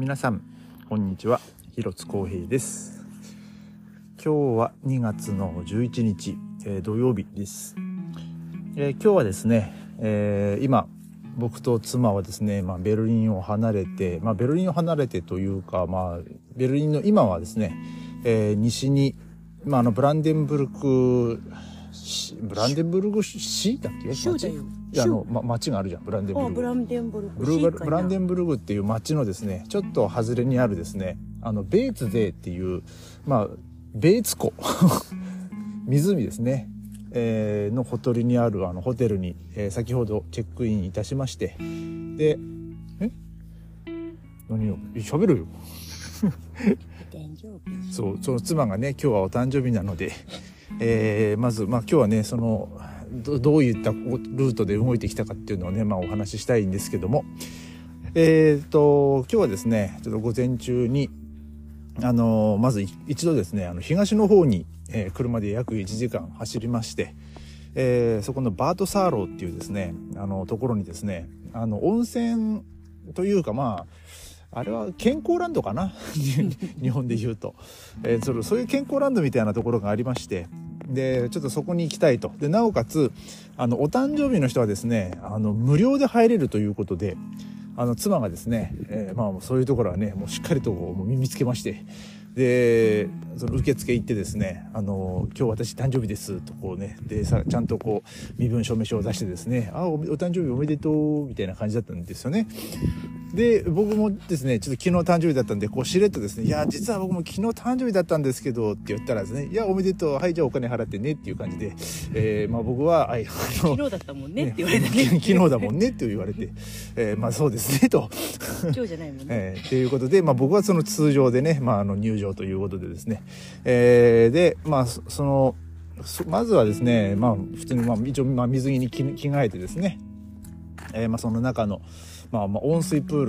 皆さんこんにちは。広津光平です。今日は2月の11日、えー土曜日です、えー今日はですね、えー今僕と妻はですね、まあ、ベルリンを離れて、まあ、ベルリンを離れてというか、まあ、ベルリンの今はですね、えー西に、まあ、あのブランデンブルクブランデンブルク市だっけ？州だよ。あの、ま、町があるじゃんブランデンブルクあブランデンブルクブランデンンブルグっていう町のですねちょっと外れにあるですねあのベーツデーっていうまあベーツ湖。湖ですね、えーのほとりにあるあのホテルに、えー先ほどチェックインいたしまして。でえ？何よえ喋るよ。そうその妻がね今日はお誕生日なので、えーまず、まあ、今日はねそのどういったルートで動いてきたかっていうのをね、まあ、お話ししたいんですけども。えー、と今日はですねちょっと午前中にあのまず一度ですねあの東の方に、えー車で約1時間走りまして、えーそこのバートサーローっていうですねあのところにですねあの温泉というかまああれは健康ランドかな？日本で言うと、えーそそういう健康ランドみたいなところがありましてでちょっとそこに行きたいとでなおかつあのお誕生日の人はですねあの無料で入れるということであの妻がですね、えーまあ、そういうところはねもうしっかりともう耳つけましてでその受付行ってですね「あの今日私誕生日です」とこうねでさちゃんとこう身分証明書を出してですね「あおお誕生日おめでとう」みたいな感じだったんですよね。で僕もですねちょっと昨日誕生日だったんでこうしれっとですね「いや実は僕も昨日誕生日だったんですけど」って言ったらですね「いやおめでとうはいじゃあお金払ってね」っていう感じで、えーまあ、僕は「はいあの昨日だったもんねって言われたね 昨日だもんねって言われて、えーまあそうですねと、今日じゃないもんね。えー、っていうことで、まあ、僕はその通常でね、まあ、あの入場ということでですね、えーでまあそそのそまずはですねまあ普通に、まあ、一応、まあ、水着に着着替えてですね、えーまあ、その中の、まあ、まあ温水プー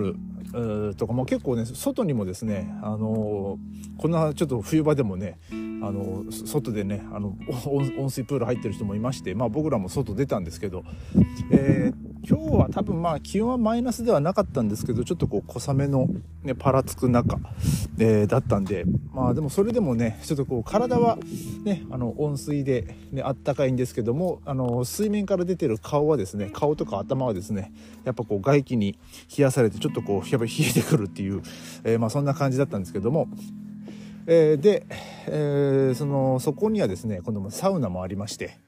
ルとかも結構ね外にもですね、あのーこんなちょっと冬場でもね、あのー外でねあの温温水プール入ってる人もいまして、まあ、僕らも外出たんですけど、えー今日は多分まあ気温はマイナスではなかったんですけどちょっとこう小雨の、ね、パラつく中、えーだったんでまあでもそれでもねちょっとこう体はねあの温水で、ね、あったかいんですけどもあの水面から出てる顔はですね顔とか頭はですねやっぱこう外気に冷やされてちょっとこうやっぱり冷えてくるっていう、えーまあそんな感じだったんですけども。えーで、えーそのそこにはですね今度もサウナもありまして、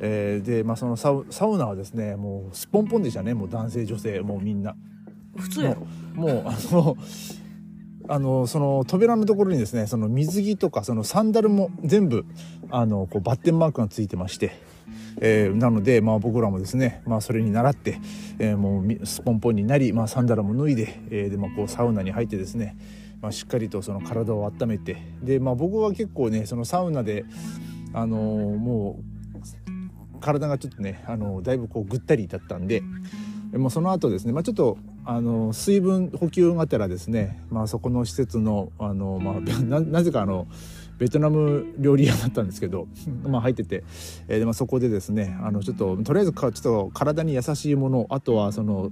えーで、まあ、そのサウサウナはですねもうすっぽんぽんでしたねもう男性女性もうみんな。普通やろ？もうあの あのその扉のところにですねその水着とかそのサンダルも全部あのこうバッテンマークがついてまして、えーなので、まあ、僕らもですね、まあ、それに倣って、えーもうみスポンポンになり、まあ、サンダルも脱いで,、えーでまあ、こうサウナに入ってですね、まあ、しっかりとその体を温めてで、まあ、僕は結構ねそのサウナで、あのーもう体がちょっとね、あのーだいぶこうぐったりだったんで。もうその後ですね、まあ、ちょっとあの水分補給がてらですね、まあ、そこの施設のあの、まあ、ななぜかあのベトナム料理屋だったんですけど、まあ、入ってて、えーでまあ、そこでですねあのちょっととりあえずかちょっと体に優しいものあとはその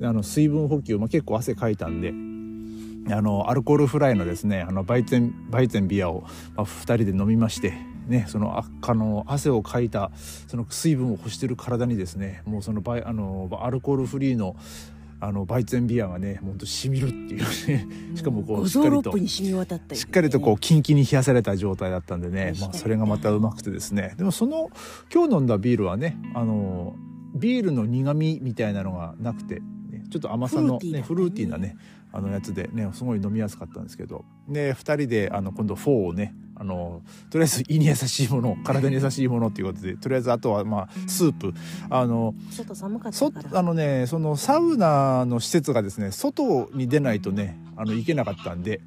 あの水分補給、まあ、結構汗かいたんで。あのアルコールフライのですねあのバイゼンバイゼンビアを、まあ、2人で飲みまして、ね、そのああの汗をかいたその水分を欲してる体にですねもうそのバイあのアルコールフリーのあのバイゼンビアがねほんとしみるっていうね。しかもこ五うしっかりとしっかりとこうキンキンに冷やされた状態だったんでね、まあ、それがまたうまくてですね。でもその今日飲んだビールはねあのビールの苦味みたいなのがなくて、ね、ちょっと甘さの、ね、フフルーティーだったね。ルーティーなねあのやつでねすごい飲みやすかったんですけど。で2人であの今度フォーをねあのとりあえず胃に優しいもの体に優しいものっていうことでとりあえずあとはまあスープ。あの外寒かったそから。あのねそのサウナの施設がですね外に出ないとねあの行けなかったんで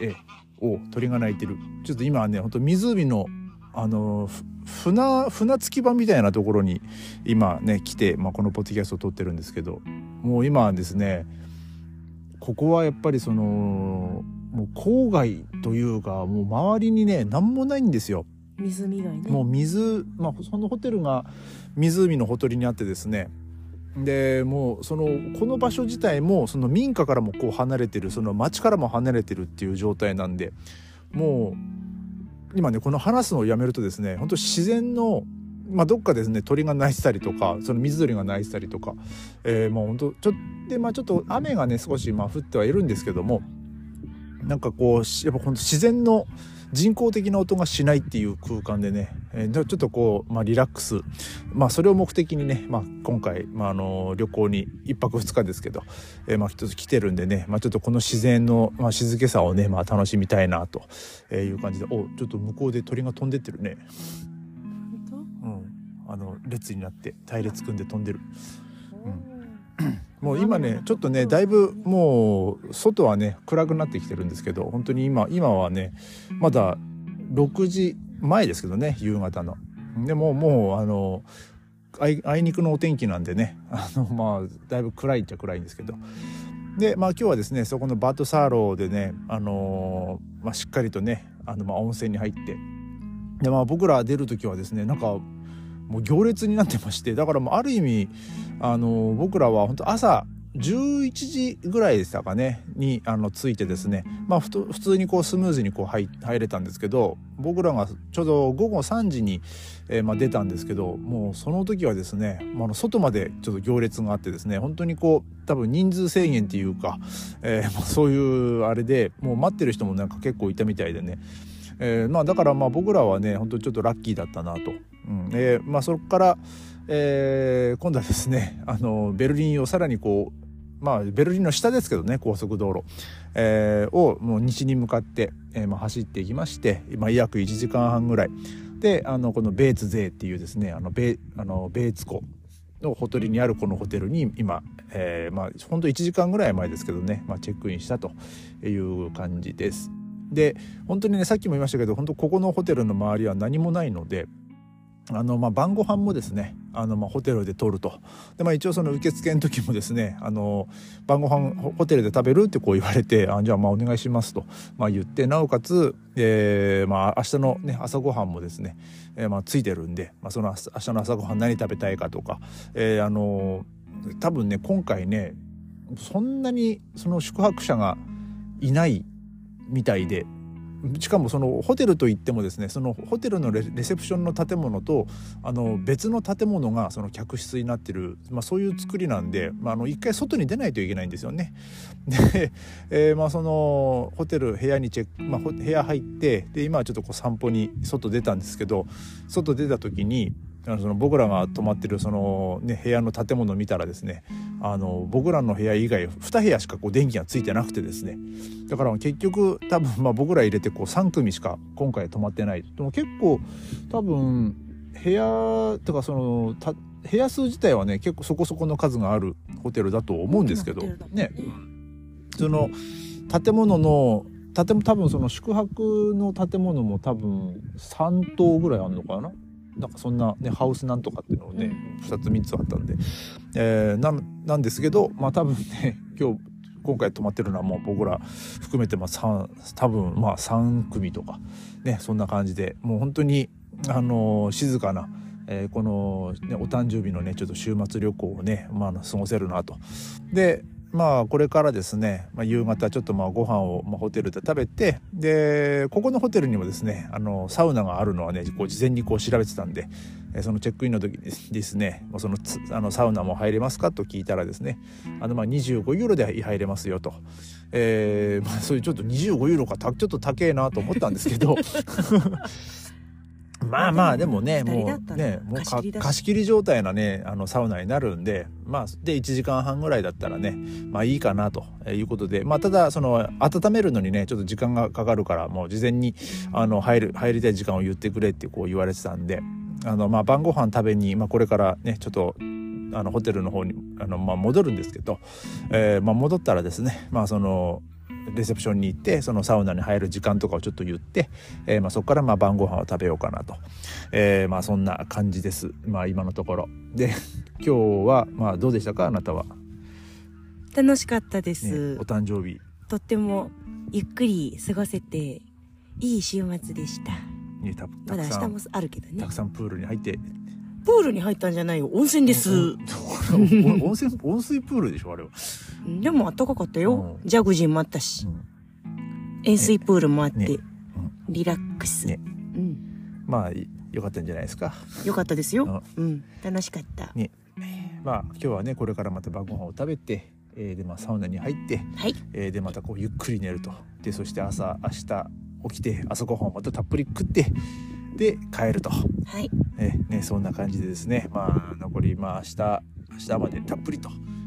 えお鳥が鳴いてる。ちょっと今はね本当湖のあのふ船船着き場みたいなところに今ね来て、まあ、このポッドキャストを撮ってるんですけどもう今はですねここはやっぱりそのもう郊外というかもう周りにね何もないんですよ。湖以外ねもう水、まあ、そのホテルが湖のほとりにあってですねでもうそのこの場所自体もその民家からもこう離れてるその町からも離れてるっていう状態なんでもう今ねこの話すのをやめるとですね本当自然のまあ、どっかですね鳥が鳴いてたりとかその水鳥が鳴いてたりとか、えー、もう本当ちょでまあちょっと雨がね少しまあ降ってはいるんですけどもなんかこうやっぱ本当自然の人工的な音がしないっていう空間でね、えー、ちょっとこう、まあ、リラックス、まあ、それを目的にね、まあ、今回、まあ、あの旅行に1泊2日ですけど、えー、まあ、一つ来てるんでね、まあ、ちょっとこの自然の、まあ、静けさをね、まあ、楽しみたいなという感じでおちょっと向こうで鳥が飛んでってるね。あの列になって隊列組んで飛んでる、うん、もう今ねちょっとねだいぶもう外はね暗くなってきてるんですけど本当に今今はねまだ6時前ですけどね夕方の。でももうあのあいあいにくのお天気なんでね あのまあだいぶ暗いっちゃ暗いんですけど。でまあ今日はですねそこのバッドサーローでねあのー、まあ、しっかりとねあのまあ温泉に入って。でまあ僕ら出る時はですねなんかもう行列になってましてだからもうある意味あの僕らは本当朝11時ぐらいでしたかねにあの着いてですねまあ普通にこうスムーズにこう入入れたんですけど僕らがちょうど午後3時に、えー、まあ、出たんですけどもうその時はですね、まあ、外までちょっと行列があってですね本当にこう多分人数制限っていうか、えー、まあ、そういうあれでもう待ってる人もなんか結構いたみたいでね、えー、まあだからまあ僕らはね本当にちょっとラッキーだったなと。うん。えーまあ、そこから、えー、今度はですね あのベルリンをさらにこうまあベルリンの下ですけどね高速道路、えー、をもう西に向かって、えーまあ、走っていきまして今約1時間半ぐらい。であのこのベーツゼーっていうですねあのベあのベーツ湖のほとりにあるこのホテルに今、えー、まあほんと1時間ぐらい前ですけどね、まあ、チェックインしたという感じです。で本当にねさっきも言いましたけど本当ここのホテルの周りは何もないのであのまあ、晩ご飯もですねあのまあホテルで取ると。で、まあ、一応その受付の時もですねあの晩ご飯ホテルで食べるってこう言われてあじゃあまあお願いしますと、まあ、言ってなおかつ、えーまあ、明日の、ね、朝ごはんもですね、えー、まあついてるんで、まあ、その明日の朝ごはん何食べたいかとか、えー、あの多分ね今回ねそんなにその宿泊者がいないみたいでしかもそのホテルといってもですねそのホテルのレセプションの建物とあの別の建物がその客室になってる、まあ、そういう作りなんで、まあ、あの一回外に出ないといけないんですよね。で、えー、まあそのホテル部屋にチェック、まあ、部屋入ってで今はちょっとこう散歩に外出たんですけど外出た時にその僕らが泊まってるその、ね、部屋の建物を見たらですねあの僕らの部屋以外2部屋しかこう電気がついてなくてですね。だから結局多分まあ僕ら入れてこう3組しか今回泊まってない。でも結構多分部屋とかその部屋数自体はね結構そこそこの数があるホテルだと思うんですけどね。その建物の建物多分その宿泊の建物も多分3棟ぐらいあるのかななんかそんな、ね、ハウスなんとかっていうのをね2つ3つあったんで、えー、ななんですけどまあ多分ね 今日今回泊まってるのはもう僕ら含めてまあ3多分まあ3組とかねそんな感じでもう本当にあのー、静かな、えー、この、ね、お誕生日のねちょっと週末旅行をね、まあ、過ごせるなと。でまあこれからですね、まあ、夕方ちょっとまあご飯をまあホテルで食べてでここのホテルにもですねあのサウナがあるのはねこう事前にこう調べてたんでそのチェックインの時にですねそのあのサウナも入れますかと聞いたらですねあのまあ25ユーロで入れますよと、えーまあ、そういうちょっと25ユーロかちょっと高えなと思ったんですけど。まあまあでもねもうねもう貸し切り状態なねあのサウナになるんでまあで1時間半ぐらいだったらねまあいいかなということで。まあただその温めるのにねちょっと時間がかかるからもう事前にあの入る入りたい時間を言ってくれってこう言われてたんで。あのまあ晩ご飯食べに、まあ、これからねちょっとあのホテルの方にあの、まあ、戻るんですけど、えーまあ、戻ったらですねまあそのレセプションに行ってそのサウナに入る時間とかをちょっと言って、えー、まあ、そこからまあ晩ご飯を食べようかなと、えー、まあそんな感じです、まあ、今のところ。で 今日はまあどうでしたか？あなたは。楽しかったです、ね、お誕生日。とってもゆっくり過ごせていい週末でした、ね、たまだ明日もあるけどね。たくさんプールに入って。プールに入ったんじゃないよ。温泉です、うん温泉温水プールでしょあれは、うんでもあったかかったよ。うん。ジャグジーもあったし。う、ん。塩水プールもあって、ね。リラックス。ね。うん。まあよかったんじゃないですか。よかったですよ。うん。楽しかった。ね。まあ今日はねこれからまた晩ご飯を食べて、えーでまあサウナに入って、はい。えーでまたこうゆっくり寝ると。でそして朝明日起きて朝ごはんをまたたっぷり食ってで帰ると、はい。えーね、そんな感じでですね。まあ残りまあ明日明日までたっぷりと、えー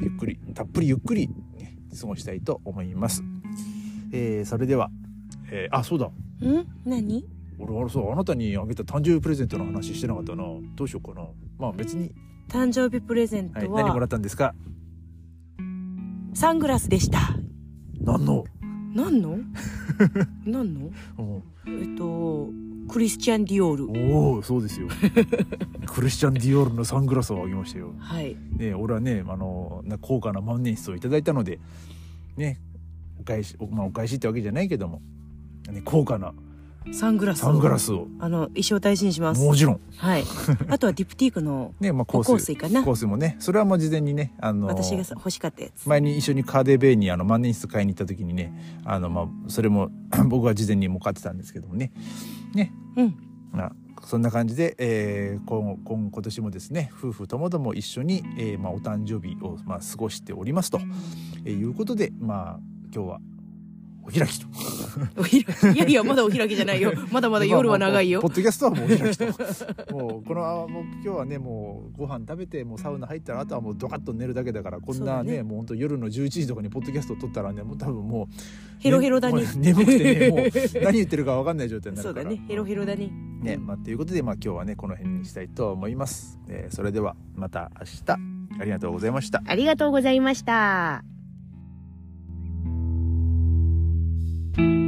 ゆっくりたっぷりゆっくり、ね、過ごしたいと思います。えーそれでは、えーあそうだ。ん？何？俺あれそうあなたにあげた誕生日プレゼントの話してなかったな。どうしようかな。まあ別に、誕生日プレゼンはい、ト何もらはったんですか？サングラスでした。何の、何の？何の？うん。えっと、クリスチャン・ディオール。おおそうですよ クリスチャン・ディオールのサングラスをあげましたよはい。ね俺はねあのな高価な万年筆をいただいたのでねお返しお,、まあ、お返しってわけじゃないけども、ね、高価なサングラスを。サングラスをあの、一生大事にします。もちろんはい。あとはディプティークのねまあ香香水水かな香。水もねそれはもう事前にねあの私がさ欲しかったやつ。前に一緒にカーデベイにあの万年筆買いに行った時にねあのまあそれも 僕は事前にも買ってたんですけどもねねうん。まあそんな感じで、えー今今今年もですね夫婦ともども一緒に、えーまあ、お誕生日を、まあ、過ごしておりますと、えーいうことでまあ今日はお開きとお開き。いやいや、まだお開きじゃないよ。まだまだ夜は長いよポ。ッドキャストはもうお開きと もうこのあもう今日はねもうご飯食べてもうサウナ入ったらあとはもうドカッと寝るだけだからこんなねそうだねもう本当夜の11時とかにポッドキャスト撮ったらねもう多分 もうヘロヘロだね眠くてねもう何言ってるか分かんない状態になるからそうだね。ヘロヘロだね。ねまあ、ということで、まあ、今日はねこの辺にしたいと思います、えーそれではまた明日ありがとうございましたありがとうございました。you